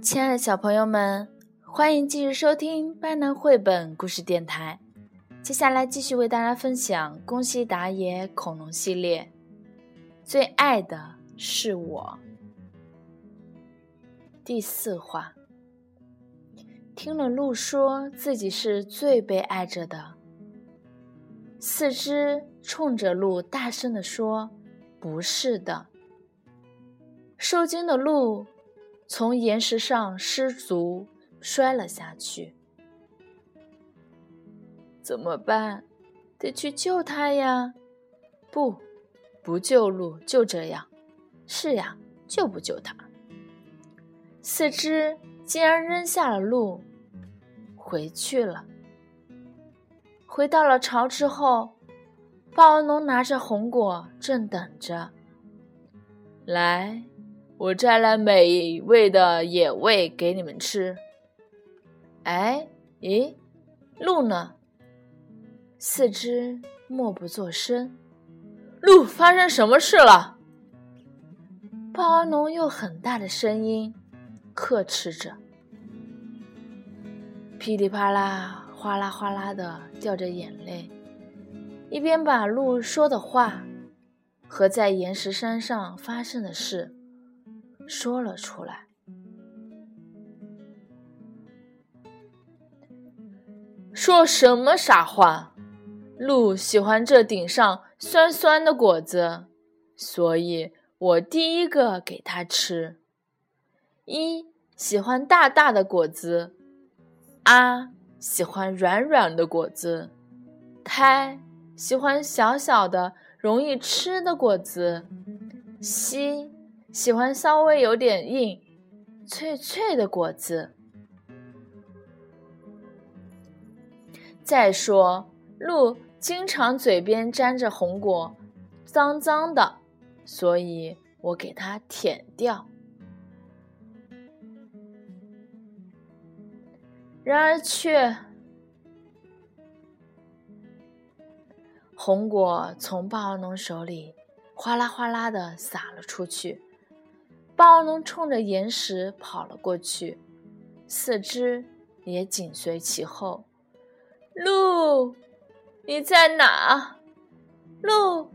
亲爱的小朋友们，欢迎继续收听班南绘本故事电台。接下来继续为大家分享宫西达也恐龙系列。最爱的是我。第四话。听了鹿说自己是最被爱着的，四肢冲着鹿大声地说：“不是的。”受惊的鹿。从岩石上失足摔了下去，怎么办？得去救他呀！不，不救鹿，就这样。是呀，就不救他。四肢竟然扔下了鹿，回去了。回到了巢之后，霸王龙拿着红果，正等着。来。我摘来美味的野味给你们吃。哎，咦，鹿呢？四只默不作声。鹿，发生什么事了？霸王龙用很大的声音呵斥着，噼里啪啦、哗啦哗啦的掉着眼泪，一边把鹿说的话和在岩石山上发生的事。说了出来。说什么傻话？鹿喜欢这顶上酸酸的果子，所以我第一个给它吃。一喜欢大大的果子，啊喜欢软软的果子，胎喜欢小小的容易吃的果子，西。喜欢稍微有点硬、脆脆的果子。再说，鹿经常嘴边沾着红果，脏脏的，所以我给它舔掉。然而却，红果从霸王龙手里哗啦哗啦的洒了出去。霸王龙冲着岩石跑了过去，四肢也紧随其后。鹿，你在哪？鹿，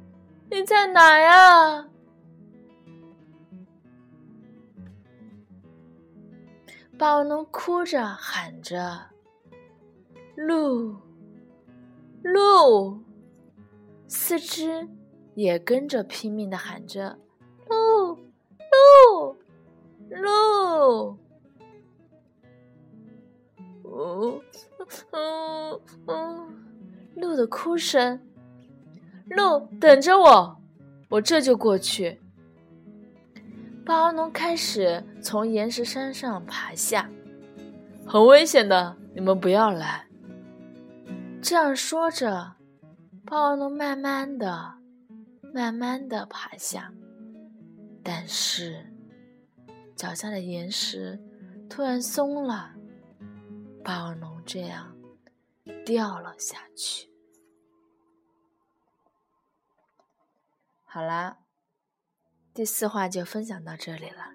你在哪呀？霸王龙哭着喊着：“鹿，鹿！”四肢也跟着拼命的喊着：“鹿。”鹿，鹿，嗯嗯嗯，鹿的哭声。鹿，等着我，我这就过去。霸王龙开始从岩石山上爬下，很危险的，你们不要来。这样说着，霸王龙慢慢的、慢慢的爬下。但是，脚下的岩石突然松了，霸王龙这样掉了下去。好啦，第四话就分享到这里了。